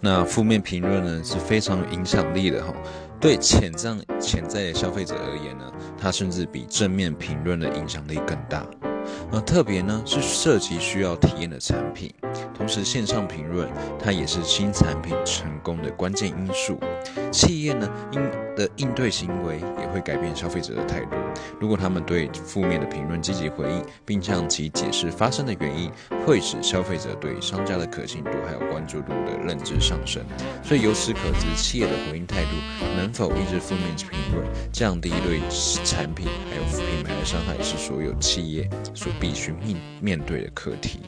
那负面评论呢是非常有影响力的哈，对潜在潜在的消费者而言呢，它甚至比正面评论的影响力更大。那特别呢是涉及需要体验的产品，同时线上评论它也是新产品成功的关键因素。企业呢应的应对行为也会改变消费者的态度。如果他们对负面的评论积极回应，并向其解释发生的原因，会使消费者对商家的可信度还有关注度的认知上升。所以由此可知，企业的回应态度能否抑制负面评论，降低对产品还有品牌的伤害，是所有企业。所必须面面对的课题。